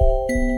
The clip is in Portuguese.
Música